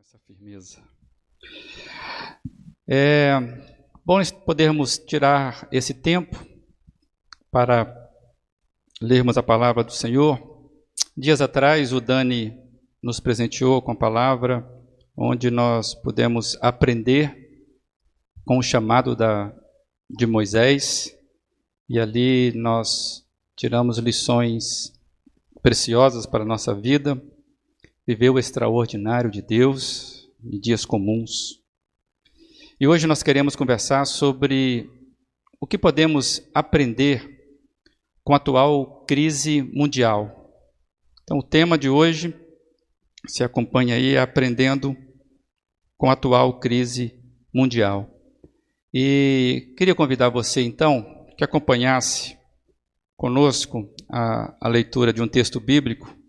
essa firmeza. É bom podermos tirar esse tempo para lermos a palavra do Senhor. Dias atrás, o Dani nos presenteou com a palavra, onde nós pudemos aprender com o chamado da, de Moisés, e ali nós tiramos lições preciosas para a nossa vida viver o extraordinário de Deus em dias comuns. E hoje nós queremos conversar sobre o que podemos aprender com a atual crise mundial. Então, o tema de hoje, se acompanha aí, é aprendendo com a atual crise mundial. E queria convidar você, então, que acompanhasse conosco a, a leitura de um texto bíblico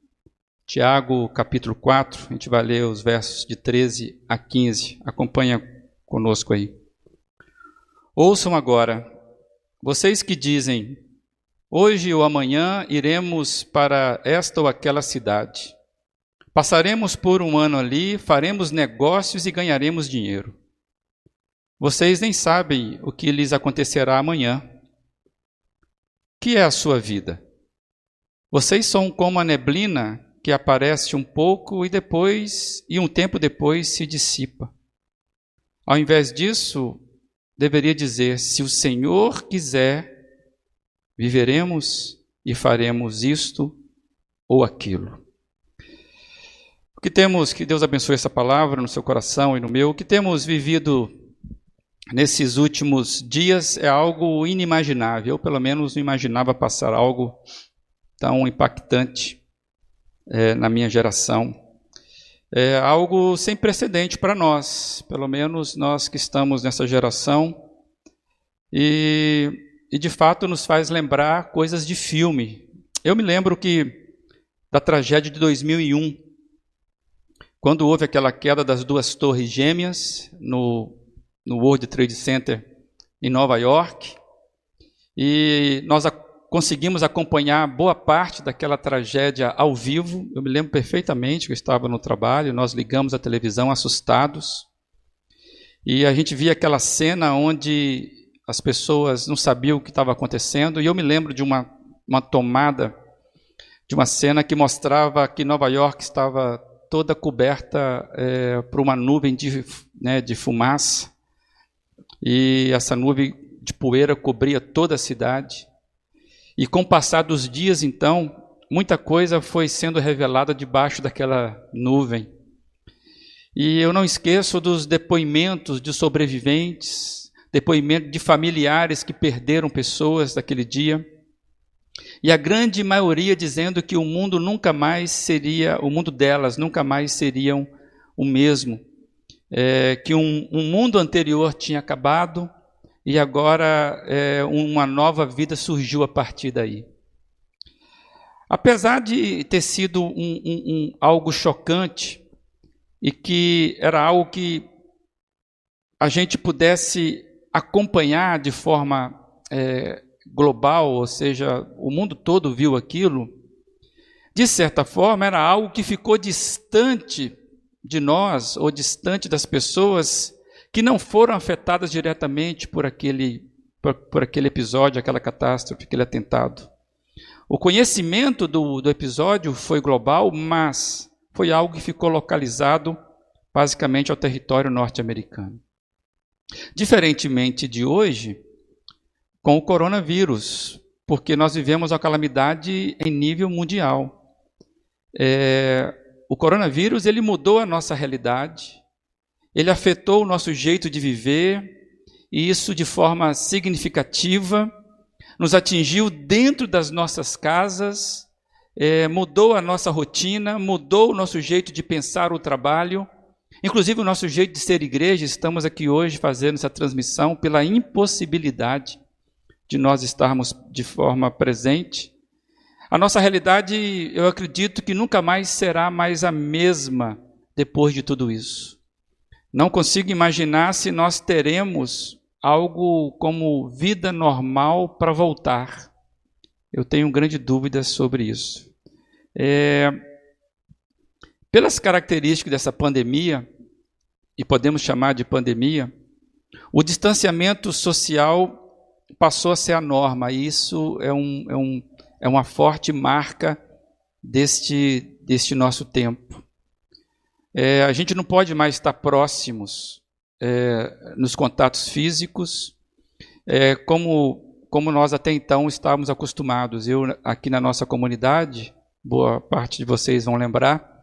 Tiago, capítulo 4, a gente vai ler os versos de 13 a 15. Acompanha conosco aí. Ouçam agora, vocês que dizem, hoje ou amanhã iremos para esta ou aquela cidade. Passaremos por um ano ali, faremos negócios e ganharemos dinheiro. Vocês nem sabem o que lhes acontecerá amanhã. Que é a sua vida? Vocês são como a neblina que aparece um pouco e depois, e um tempo depois, se dissipa. Ao invés disso, deveria dizer: se o Senhor quiser, viveremos e faremos isto ou aquilo. O que temos, que Deus abençoe essa palavra no seu coração e no meu, o que temos vivido nesses últimos dias é algo inimaginável. Eu, pelo menos, não imaginava passar algo tão impactante é, na minha geração. É algo sem precedente para nós, pelo menos nós que estamos nessa geração, e, e de fato nos faz lembrar coisas de filme. Eu me lembro que da tragédia de 2001, quando houve aquela queda das duas torres gêmeas no, no World Trade Center em Nova York, e nós conseguimos acompanhar boa parte daquela tragédia ao vivo. Eu me lembro perfeitamente que eu estava no trabalho, nós ligamos a televisão assustados. E a gente via aquela cena onde as pessoas não sabiam o que estava acontecendo. E eu me lembro de uma, uma tomada, de uma cena que mostrava que Nova York estava toda coberta é, por uma nuvem de, né, de fumaça. E essa nuvem de poeira cobria toda a cidade. E com o passar dos dias, então, muita coisa foi sendo revelada debaixo daquela nuvem. E eu não esqueço dos depoimentos de sobreviventes, depoimentos de familiares que perderam pessoas daquele dia. E a grande maioria dizendo que o mundo nunca mais seria, o mundo delas nunca mais seriam o mesmo. É, que um, um mundo anterior tinha acabado, e agora é, uma nova vida surgiu a partir daí. Apesar de ter sido um, um, um, algo chocante e que era algo que a gente pudesse acompanhar de forma é, global, ou seja, o mundo todo viu aquilo, de certa forma era algo que ficou distante de nós ou distante das pessoas que não foram afetadas diretamente por aquele, por, por aquele episódio, aquela catástrofe, aquele atentado. O conhecimento do, do episódio foi global, mas foi algo que ficou localizado basicamente ao território norte-americano. Diferentemente de hoje, com o coronavírus, porque nós vivemos uma calamidade em nível mundial. É, o coronavírus ele mudou a nossa realidade, ele afetou o nosso jeito de viver, e isso de forma significativa, nos atingiu dentro das nossas casas, é, mudou a nossa rotina, mudou o nosso jeito de pensar o trabalho, inclusive o nosso jeito de ser igreja. Estamos aqui hoje fazendo essa transmissão pela impossibilidade de nós estarmos de forma presente. A nossa realidade, eu acredito que nunca mais será mais a mesma depois de tudo isso. Não consigo imaginar se nós teremos algo como vida normal para voltar. Eu tenho grande dúvida sobre isso. É, pelas características dessa pandemia, e podemos chamar de pandemia, o distanciamento social passou a ser a norma, e isso é, um, é, um, é uma forte marca deste, deste nosso tempo. É, a gente não pode mais estar próximos é, nos contatos físicos, é, como, como nós até então estávamos acostumados. Eu, aqui na nossa comunidade, boa parte de vocês vão lembrar,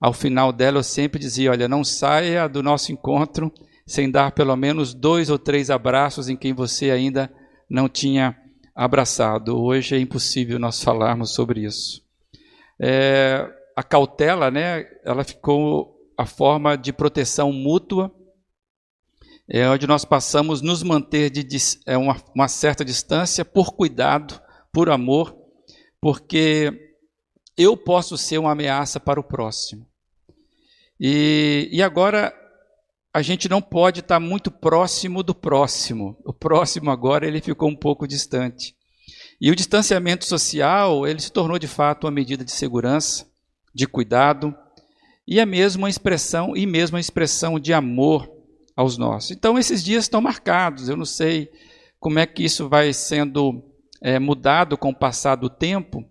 ao final dela eu sempre dizia: olha, não saia do nosso encontro sem dar pelo menos dois ou três abraços em quem você ainda não tinha abraçado. Hoje é impossível nós falarmos sobre isso. É, a cautela, né, ela ficou a forma de proteção mútua, é onde nós passamos nos manter de é uma, uma certa distância por cuidado, por amor, porque eu posso ser uma ameaça para o próximo. E, e agora a gente não pode estar muito próximo do próximo. O próximo agora ele ficou um pouco distante. E o distanciamento social, ele se tornou de fato uma medida de segurança, de cuidado e a mesma expressão e mesmo a expressão de amor aos nossos. Então esses dias estão marcados. Eu não sei como é que isso vai sendo é, mudado com o passar do tempo,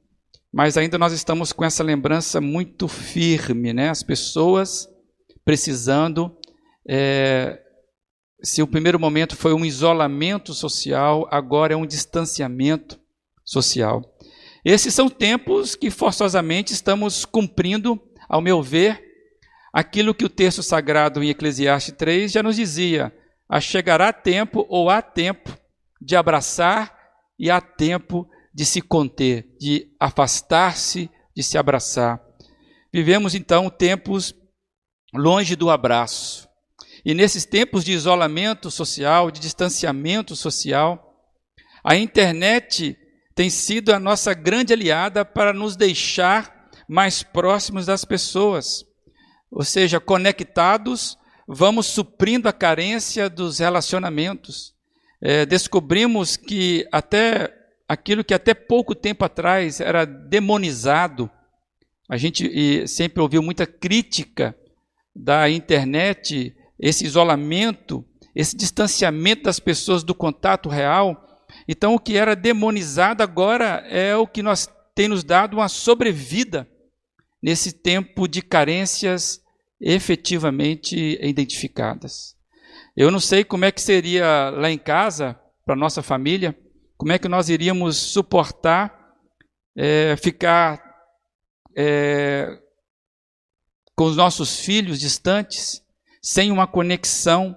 mas ainda nós estamos com essa lembrança muito firme, né? As pessoas precisando é, se o primeiro momento foi um isolamento social, agora é um distanciamento social. Esses são tempos que forçosamente estamos cumprindo, ao meu ver, aquilo que o texto sagrado em Eclesiastes 3 já nos dizia: chegará tempo ou há tempo de abraçar e há tempo de se conter, de afastar-se, de se abraçar. Vivemos então tempos longe do abraço. E nesses tempos de isolamento social, de distanciamento social, a internet tem sido a nossa grande aliada para nos deixar mais próximos das pessoas. Ou seja, conectados, vamos suprindo a carência dos relacionamentos. É, descobrimos que até aquilo que até pouco tempo atrás era demonizado, a gente sempre ouviu muita crítica da internet esse isolamento, esse distanciamento das pessoas do contato real. Então, o que era demonizado agora é o que nós tem nos dado uma sobrevida nesse tempo de carências efetivamente identificadas. Eu não sei como é que seria lá em casa, para nossa família, como é que nós iríamos suportar é, ficar é, com os nossos filhos distantes, sem uma conexão,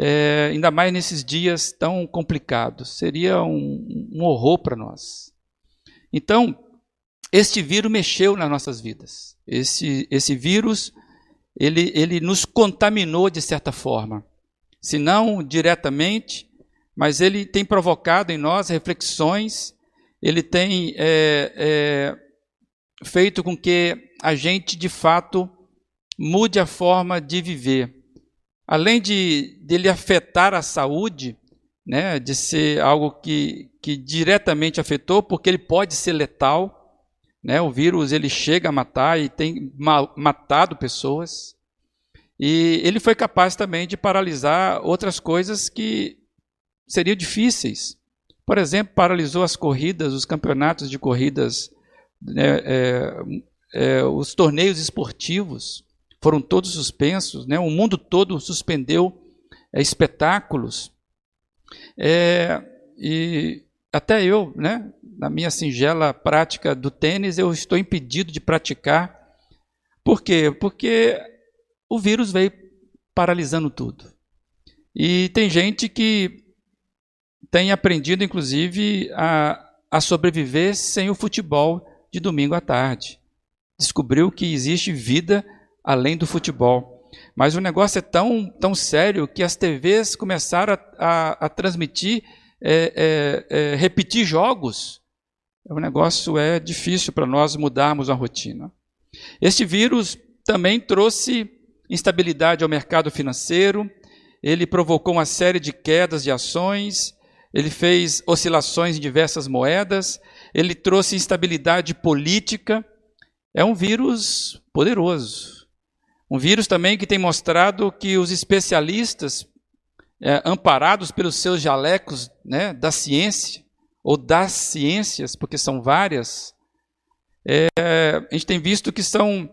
é, ainda mais nesses dias tão complicados. Seria um, um horror para nós. Então, este vírus mexeu nas nossas vidas. Esse, esse vírus, ele, ele nos contaminou de certa forma. Se não diretamente, mas ele tem provocado em nós reflexões, ele tem é, é, feito com que a gente, de fato, mude a forma de viver. Além de dele afetar a saúde, né, de ser algo que, que diretamente afetou, porque ele pode ser letal, né, o vírus ele chega a matar e tem matado pessoas. E ele foi capaz também de paralisar outras coisas que seriam difíceis. Por exemplo, paralisou as corridas, os campeonatos de corridas, né, é, é, os torneios esportivos foram todos suspensos, né? o mundo todo suspendeu é, espetáculos. É, e até eu, né, na minha singela prática do tênis, eu estou impedido de praticar. Por quê? Porque o vírus veio paralisando tudo. E tem gente que tem aprendido, inclusive, a, a sobreviver sem o futebol de domingo à tarde. Descobriu que existe vida além do futebol. Mas o negócio é tão, tão sério que as TVs começaram a, a, a transmitir, é, é, é, repetir jogos. O negócio é difícil para nós mudarmos a rotina. Este vírus também trouxe instabilidade ao mercado financeiro, ele provocou uma série de quedas de ações, ele fez oscilações em diversas moedas, ele trouxe instabilidade política, é um vírus poderoso. Um vírus também que tem mostrado que os especialistas, é, amparados pelos seus jalecos né, da ciência, ou das ciências, porque são várias, é, a gente tem visto que são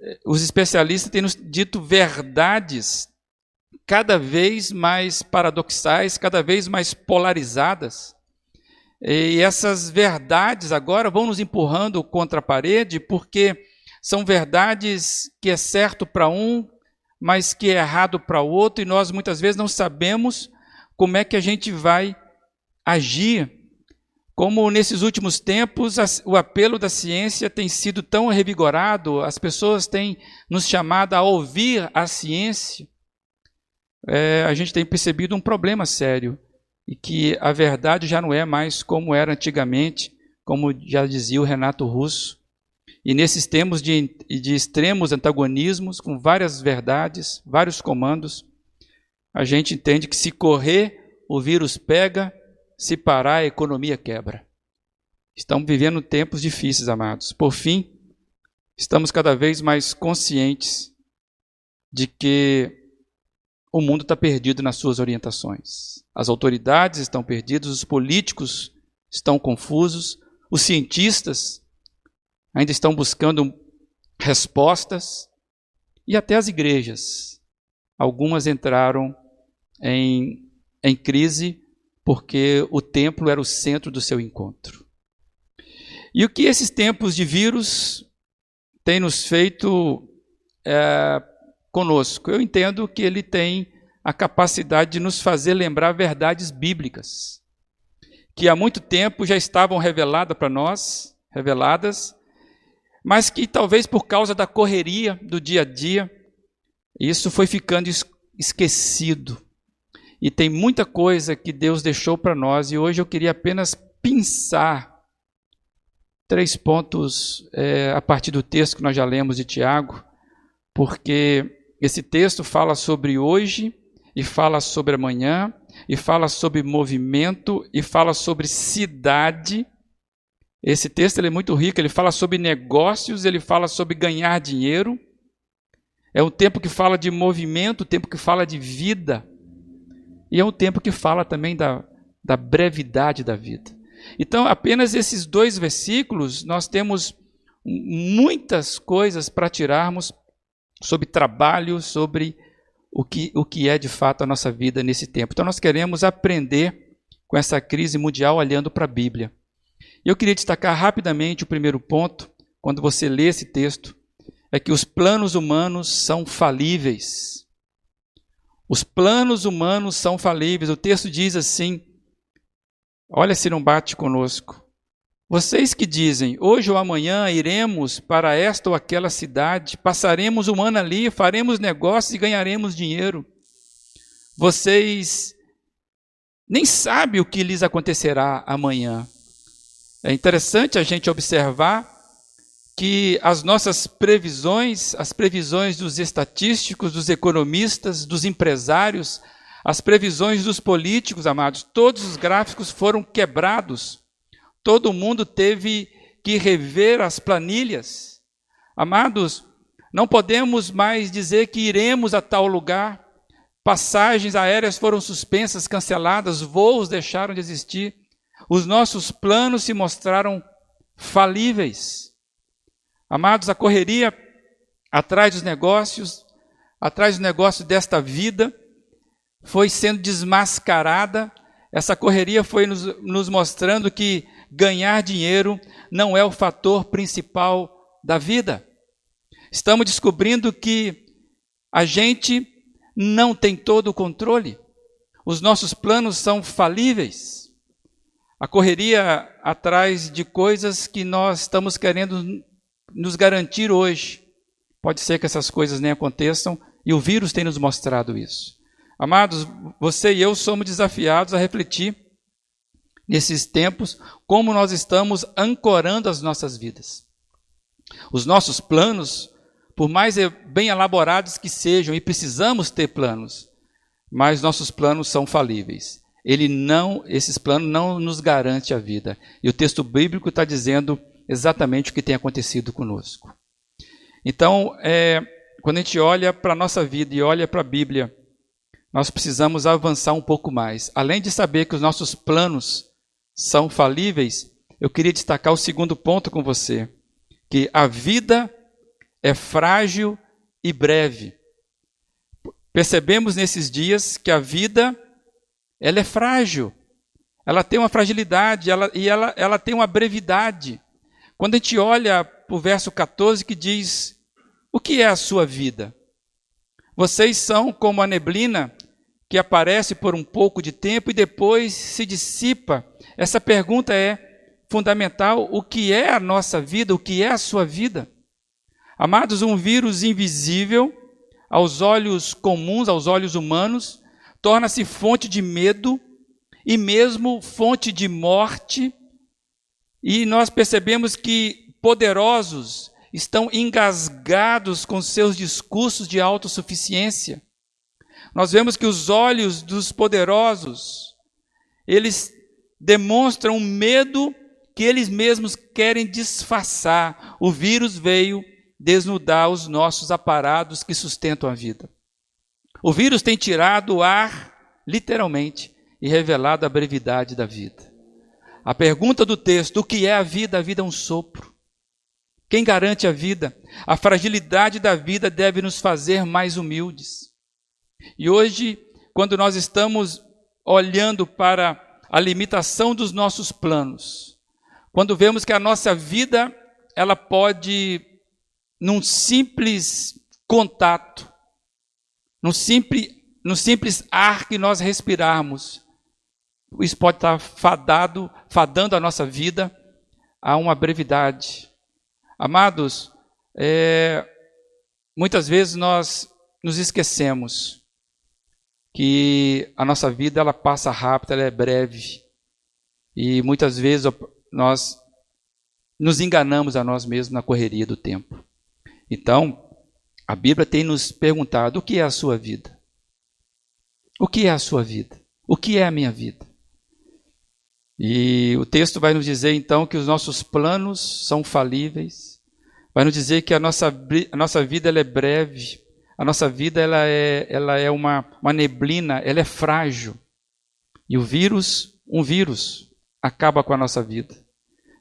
é, os especialistas têm nos dito verdades cada vez mais paradoxais, cada vez mais polarizadas. E essas verdades agora vão nos empurrando contra a parede, porque são verdades que é certo para um, mas que é errado para o outro, e nós muitas vezes não sabemos como é que a gente vai agir. Como nesses últimos tempos o apelo da ciência tem sido tão revigorado, as pessoas têm nos chamado a ouvir a ciência, é, a gente tem percebido um problema sério e que a verdade já não é mais como era antigamente, como já dizia o Renato Russo. E nesses tempos de, de extremos antagonismos, com várias verdades, vários comandos, a gente entende que se correr, o vírus pega, se parar, a economia quebra. Estamos vivendo tempos difíceis, amados. Por fim, estamos cada vez mais conscientes de que o mundo está perdido nas suas orientações. As autoridades estão perdidas, os políticos estão confusos, os cientistas ainda estão buscando respostas e até as igrejas. Algumas entraram em, em crise porque o templo era o centro do seu encontro. E o que esses tempos de vírus têm nos feito é, conosco. Eu entendo que ele tem a capacidade de nos fazer lembrar verdades bíblicas, que há muito tempo já estavam reveladas para nós, reveladas, mas que talvez por causa da correria do dia a dia, isso foi ficando esquecido. E tem muita coisa que Deus deixou para nós, e hoje eu queria apenas pensar três pontos é, a partir do texto que nós já lemos de Tiago, porque esse texto fala sobre hoje, e fala sobre amanhã, e fala sobre movimento, e fala sobre cidade. Esse texto é muito rico, ele fala sobre negócios, ele fala sobre ganhar dinheiro. É um tempo que fala de movimento, um tempo que fala de vida. E é um tempo que fala também da, da brevidade da vida. Então, apenas esses dois versículos, nós temos muitas coisas para tirarmos sobre trabalho, sobre o que, o que é de fato a nossa vida nesse tempo. Então, nós queremos aprender com essa crise mundial olhando para a Bíblia. Eu queria destacar rapidamente o primeiro ponto, quando você lê esse texto, é que os planos humanos são falíveis. Os planos humanos são falíveis. O texto diz assim: olha se não bate conosco. Vocês que dizem, hoje ou amanhã iremos para esta ou aquela cidade, passaremos um ano ali, faremos negócios e ganharemos dinheiro. Vocês nem sabem o que lhes acontecerá amanhã. É interessante a gente observar que as nossas previsões, as previsões dos estatísticos, dos economistas, dos empresários, as previsões dos políticos, amados, todos os gráficos foram quebrados todo mundo teve que rever as planilhas. Amados, não podemos mais dizer que iremos a tal lugar. Passagens aéreas foram suspensas, canceladas, voos deixaram de existir. Os nossos planos se mostraram falíveis. Amados, a correria atrás dos negócios, atrás dos negócios desta vida, foi sendo desmascarada. Essa correria foi nos, nos mostrando que ganhar dinheiro não é o fator principal da vida. Estamos descobrindo que a gente não tem todo o controle. Os nossos planos são falíveis. A correria atrás de coisas que nós estamos querendo nos garantir hoje. Pode ser que essas coisas nem aconteçam e o vírus tem nos mostrado isso. Amados, você e eu somos desafiados a refletir nesses tempos, como nós estamos ancorando as nossas vidas. Os nossos planos, por mais bem elaborados que sejam, e precisamos ter planos, mas nossos planos são falíveis. Ele não, esses planos não nos garante a vida. E o texto bíblico está dizendo exatamente o que tem acontecido conosco. Então, é, quando a gente olha para a nossa vida e olha para a Bíblia, nós precisamos avançar um pouco mais. Além de saber que os nossos planos são falíveis, eu queria destacar o segundo ponto com você, que a vida é frágil e breve. Percebemos nesses dias que a vida ela é frágil. Ela tem uma fragilidade ela, e ela, ela tem uma brevidade. Quando a gente olha para o verso 14 que diz: O que é a sua vida? Vocês são como a neblina que aparece por um pouco de tempo e depois se dissipa. Essa pergunta é fundamental: o que é a nossa vida? O que é a sua vida? Amados, um vírus invisível aos olhos comuns, aos olhos humanos, torna-se fonte de medo e mesmo fonte de morte. E nós percebemos que poderosos estão engasgados com seus discursos de autossuficiência. Nós vemos que os olhos dos poderosos, eles demonstram medo que eles mesmos querem disfarçar. O vírus veio desnudar os nossos aparados que sustentam a vida. O vírus tem tirado o ar, literalmente, e revelado a brevidade da vida. A pergunta do texto: o que é a vida? A vida é um sopro. Quem garante a vida? A fragilidade da vida deve nos fazer mais humildes. E hoje, quando nós estamos olhando para a limitação dos nossos planos, quando vemos que a nossa vida ela pode num simples contato, num simples, no simples ar que nós respirarmos, isso pode estar fadado, fadando a nossa vida a uma brevidade. Amados, é, muitas vezes nós nos esquecemos que a nossa vida ela passa rápido, ela é breve. E muitas vezes nós nos enganamos a nós mesmos na correria do tempo. Então, a Bíblia tem nos perguntado: o que é a sua vida? O que é a sua vida? O que é a minha vida? E o texto vai nos dizer então que os nossos planos são falíveis, vai nos dizer que a nossa, a nossa vida ela é breve, a nossa vida ela é, ela é uma, uma neblina, ela é frágil. E o vírus, um vírus, acaba com a nossa vida.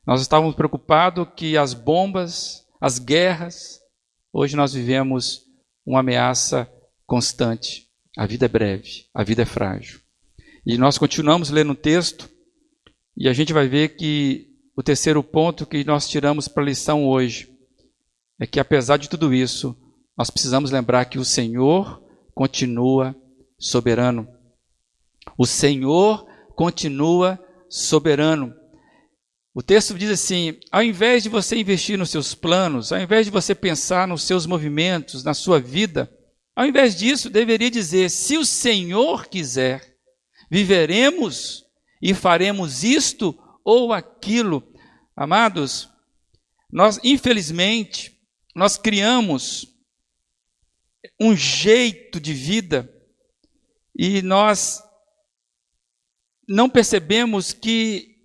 Nós estávamos preocupados que as bombas, as guerras, Hoje nós vivemos uma ameaça constante. A vida é breve, a vida é frágil. E nós continuamos lendo o texto e a gente vai ver que o terceiro ponto que nós tiramos para a lição hoje é que, apesar de tudo isso, nós precisamos lembrar que o Senhor continua soberano. O Senhor continua soberano. O texto diz assim: ao invés de você investir nos seus planos, ao invés de você pensar nos seus movimentos, na sua vida, ao invés disso, deveria dizer: se o Senhor quiser, viveremos e faremos isto ou aquilo. Amados, nós, infelizmente, nós criamos um jeito de vida e nós não percebemos que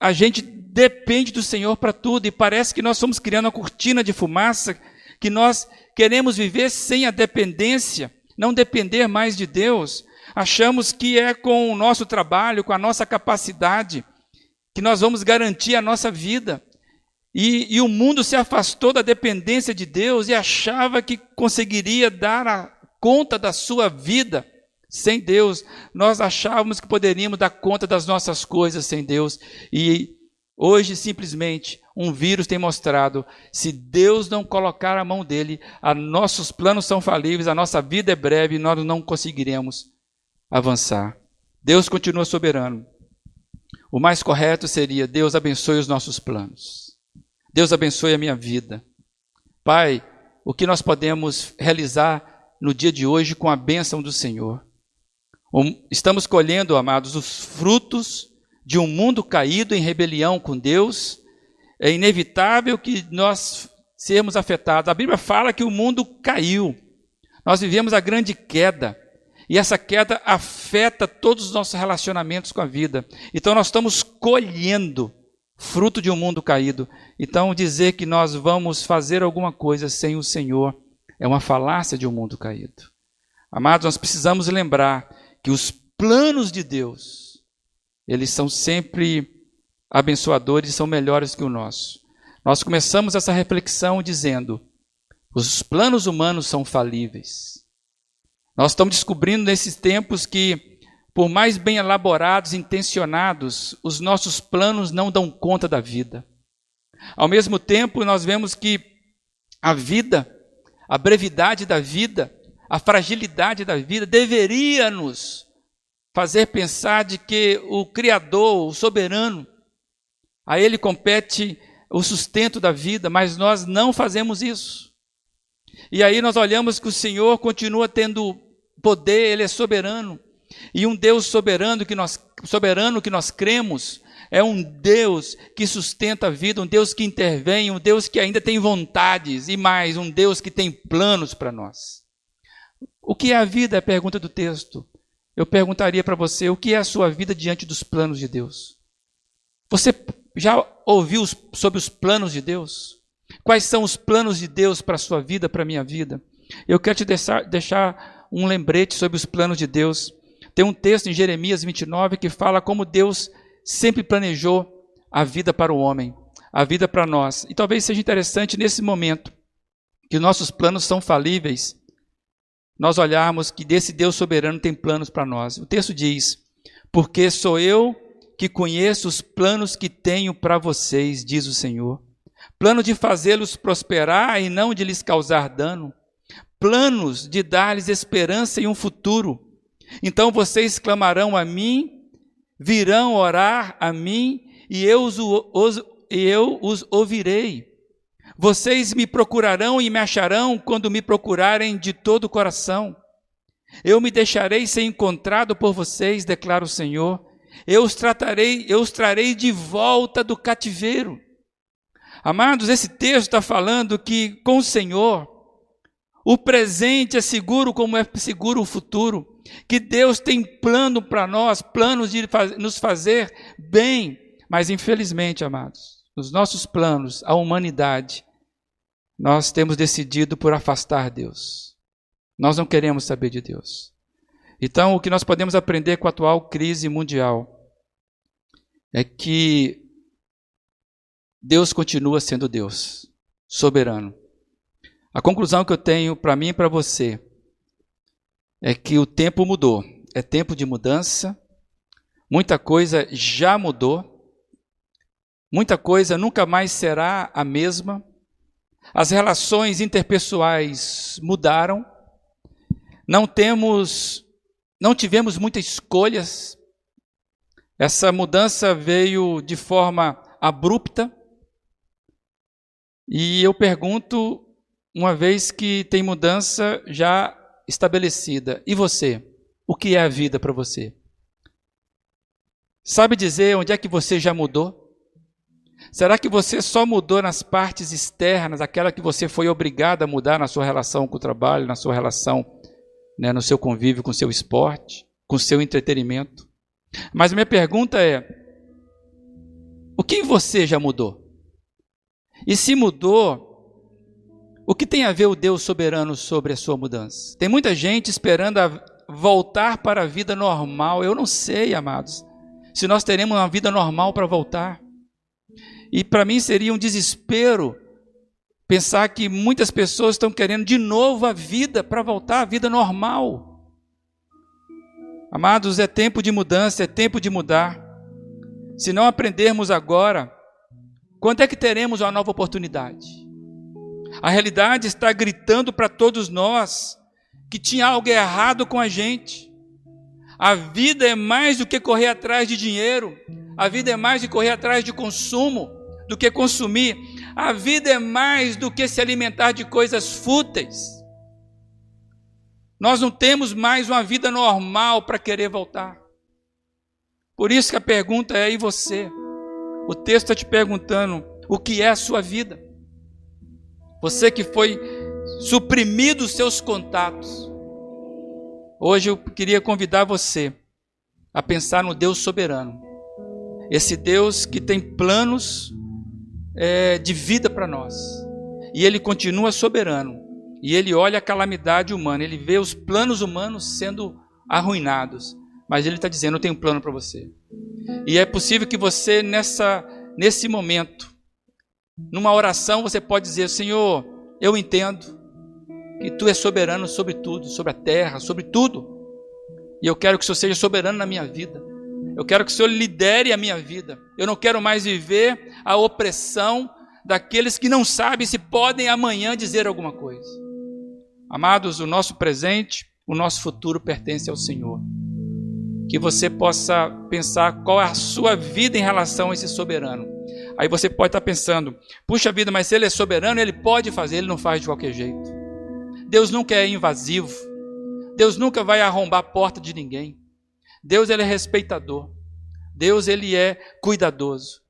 a gente depende do Senhor para tudo e parece que nós estamos criando uma cortina de fumaça, que nós queremos viver sem a dependência, não depender mais de Deus. Achamos que é com o nosso trabalho, com a nossa capacidade, que nós vamos garantir a nossa vida. E, e o mundo se afastou da dependência de Deus e achava que conseguiria dar a conta da sua vida sem Deus, nós achávamos que poderíamos dar conta das nossas coisas sem Deus. E hoje, simplesmente, um vírus tem mostrado: se Deus não colocar a mão dele, a nossos planos são falíveis, a nossa vida é breve e nós não conseguiremos avançar. Deus continua soberano. O mais correto seria: Deus abençoe os nossos planos. Deus abençoe a minha vida. Pai, o que nós podemos realizar no dia de hoje com a bênção do Senhor? Estamos colhendo, amados, os frutos de um mundo caído em rebelião com Deus. É inevitável que nós sermos afetados. A Bíblia fala que o mundo caiu. Nós vivemos a grande queda. E essa queda afeta todos os nossos relacionamentos com a vida. Então nós estamos colhendo fruto de um mundo caído. Então, dizer que nós vamos fazer alguma coisa sem o Senhor é uma falácia de um mundo caído. Amados, nós precisamos lembrar que os planos de Deus, eles são sempre abençoadores e são melhores que o nosso. Nós começamos essa reflexão dizendo: os planos humanos são falíveis. Nós estamos descobrindo nesses tempos que, por mais bem elaborados, intencionados, os nossos planos não dão conta da vida. Ao mesmo tempo, nós vemos que a vida, a brevidade da vida, a fragilidade da vida deveria nos fazer pensar de que o Criador, o soberano, a Ele compete o sustento da vida, mas nós não fazemos isso. E aí nós olhamos que o Senhor continua tendo poder, Ele é soberano. E um Deus soberano que nós, soberano que nós cremos é um Deus que sustenta a vida, um Deus que intervém, um Deus que ainda tem vontades e mais, um Deus que tem planos para nós. O que é a vida? É a pergunta do texto. Eu perguntaria para você: o que é a sua vida diante dos planos de Deus? Você já ouviu sobre os planos de Deus? Quais são os planos de Deus para a sua vida, para a minha vida? Eu quero te deixar, deixar um lembrete sobre os planos de Deus. Tem um texto em Jeremias 29 que fala como Deus sempre planejou a vida para o homem, a vida para nós. E talvez seja interessante nesse momento que nossos planos são falíveis, nós olharmos que desse Deus soberano tem planos para nós. O texto diz: Porque sou eu que conheço os planos que tenho para vocês, diz o Senhor. Plano de fazê-los prosperar e não de lhes causar dano. Planos de dar-lhes esperança e um futuro. Então vocês clamarão a mim, virão orar a mim, e eu os, os, eu os ouvirei. Vocês me procurarão e me acharão quando me procurarem de todo o coração. Eu me deixarei ser encontrado por vocês, declara o Senhor. Eu os tratarei, eu os trarei de volta do cativeiro. Amados, esse texto está falando que com o Senhor, o presente é seguro como é seguro o futuro. Que Deus tem plano para nós, planos de nos fazer bem. Mas infelizmente, amados, nos nossos planos, a humanidade nós temos decidido por afastar Deus. Nós não queremos saber de Deus. Então, o que nós podemos aprender com a atual crise mundial é que Deus continua sendo Deus, soberano. A conclusão que eu tenho para mim e para você é que o tempo mudou. É tempo de mudança. Muita coisa já mudou. Muita coisa nunca mais será a mesma. As relações interpessoais mudaram. Não temos não tivemos muitas escolhas. Essa mudança veio de forma abrupta. E eu pergunto, uma vez que tem mudança já estabelecida, e você? O que é a vida para você? Sabe dizer onde é que você já mudou? Será que você só mudou nas partes externas, aquela que você foi obrigado a mudar na sua relação com o trabalho, na sua relação, né, no seu convívio com o seu esporte, com o seu entretenimento? Mas minha pergunta é: o que você já mudou? E se mudou, o que tem a ver o Deus soberano sobre a sua mudança? Tem muita gente esperando voltar para a vida normal. Eu não sei, amados, se nós teremos uma vida normal para voltar. E para mim seria um desespero pensar que muitas pessoas estão querendo de novo a vida para voltar à vida normal. Amados, é tempo de mudança, é tempo de mudar. Se não aprendermos agora, quando é que teremos uma nova oportunidade? A realidade está gritando para todos nós que tinha algo errado com a gente. A vida é mais do que correr atrás de dinheiro, a vida é mais do que correr atrás de consumo do que consumir. A vida é mais do que se alimentar de coisas fúteis. Nós não temos mais uma vida normal para querer voltar. Por isso que a pergunta é: e você? O texto está te perguntando: o que é a sua vida? Você que foi suprimido os seus contatos. Hoje eu queria convidar você a pensar no Deus soberano esse Deus que tem planos é, de vida para nós. E ele continua soberano. E ele olha a calamidade humana, ele vê os planos humanos sendo arruinados. Mas ele está dizendo: Eu tenho um plano para você. E é possível que você, nessa, nesse momento, numa oração, você pode dizer: Senhor, eu entendo que tu és soberano sobre tudo, sobre a terra, sobre tudo. E eu quero que o Senhor seja soberano na minha vida. Eu quero que o Senhor lidere a minha vida. Eu não quero mais viver a opressão daqueles que não sabem se podem amanhã dizer alguma coisa. Amados, o nosso presente, o nosso futuro pertence ao Senhor. Que você possa pensar qual é a sua vida em relação a esse soberano. Aí você pode estar pensando: puxa vida, mas se ele é soberano, ele pode fazer, ele não faz de qualquer jeito. Deus nunca é invasivo. Deus nunca vai arrombar a porta de ninguém. Deus ele é respeitador. Deus ele é cuidadoso.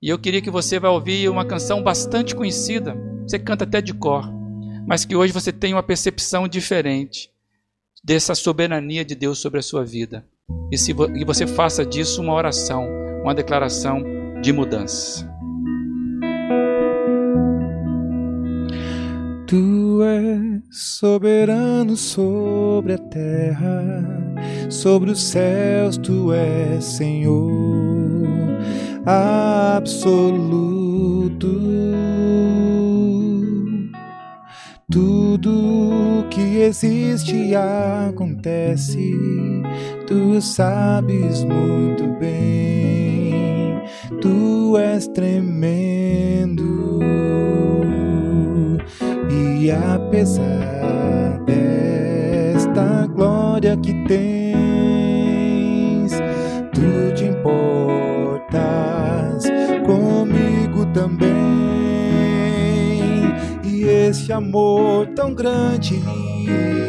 E eu queria que você vá ouvir uma canção bastante conhecida. Você canta até de cor, mas que hoje você tenha uma percepção diferente dessa soberania de Deus sobre a sua vida. E, se, e você faça disso uma oração, uma declaração de mudança. Tu és soberano sobre a terra, sobre os céus tu és Senhor absoluto. Tudo que existe acontece, tu sabes muito bem, tu és tremendo e apesar glória que tens, tu te importas comigo também. E esse amor tão grande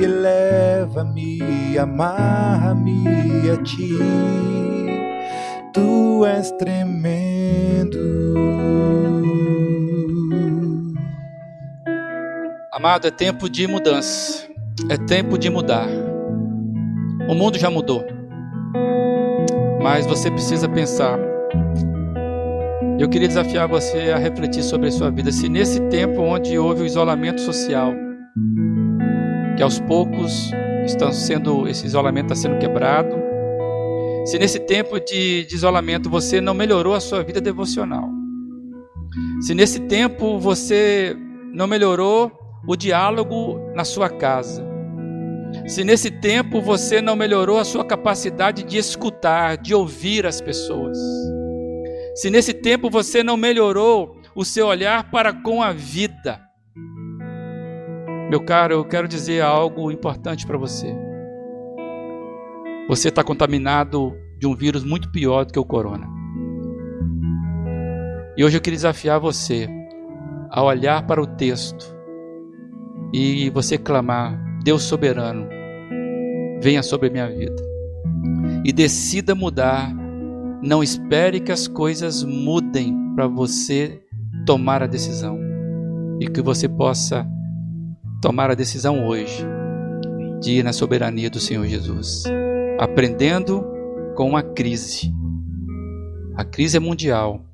eleva-me, amarra-me a ti. Tu és tremendo. Amado, é tempo de mudança. É tempo de mudar. O mundo já mudou. Mas você precisa pensar. Eu queria desafiar você a refletir sobre a sua vida. Se nesse tempo onde houve o isolamento social, que aos poucos estão sendo esse isolamento está sendo quebrado, se nesse tempo de, de isolamento você não melhorou a sua vida devocional, se nesse tempo você não melhorou o diálogo na sua casa. Se nesse tempo você não melhorou a sua capacidade de escutar, de ouvir as pessoas. Se nesse tempo você não melhorou o seu olhar para com a vida. Meu caro, eu quero dizer algo importante para você. Você está contaminado de um vírus muito pior do que o corona. E hoje eu queria desafiar você a olhar para o texto e você clamar: Deus soberano, venha sobre a minha vida. E decida mudar. Não espere que as coisas mudem para você tomar a decisão. E que você possa tomar a decisão hoje de ir na soberania do Senhor Jesus, aprendendo com a crise. A crise é mundial,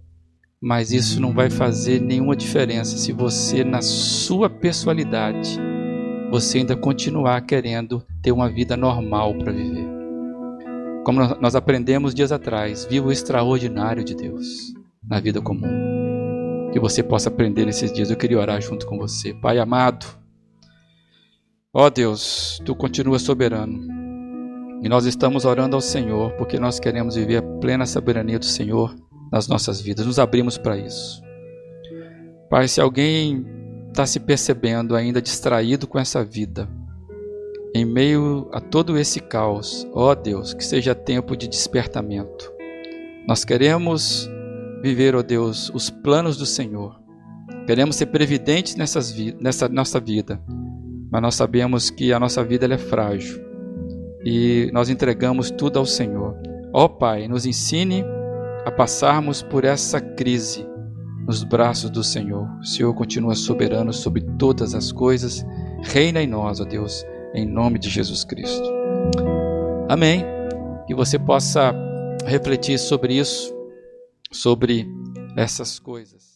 mas isso não vai fazer nenhuma diferença se você, na sua personalidade, você ainda continuar querendo ter uma vida normal para viver. Como nós aprendemos dias atrás, viva o extraordinário de Deus na vida comum. Que você possa aprender nesses dias. Eu queria orar junto com você. Pai amado, ó Deus, tu continuas soberano. E nós estamos orando ao Senhor porque nós queremos viver a plena soberania do Senhor nas nossas vidas. Nos abrimos para isso. Pai, se alguém está se percebendo ainda distraído com essa vida, em meio a todo esse caos, ó Deus, que seja tempo de despertamento. Nós queremos viver, ó Deus, os planos do Senhor. Queremos ser previdentes nessas vi nessa nossa vida, mas nós sabemos que a nossa vida é frágil e nós entregamos tudo ao Senhor. Ó Pai, nos ensine a passarmos por essa crise nos braços do Senhor. O Senhor continua soberano sobre todas as coisas. Reina em nós, ó Deus, em nome de Jesus Cristo. Amém. Que você possa refletir sobre isso sobre essas coisas.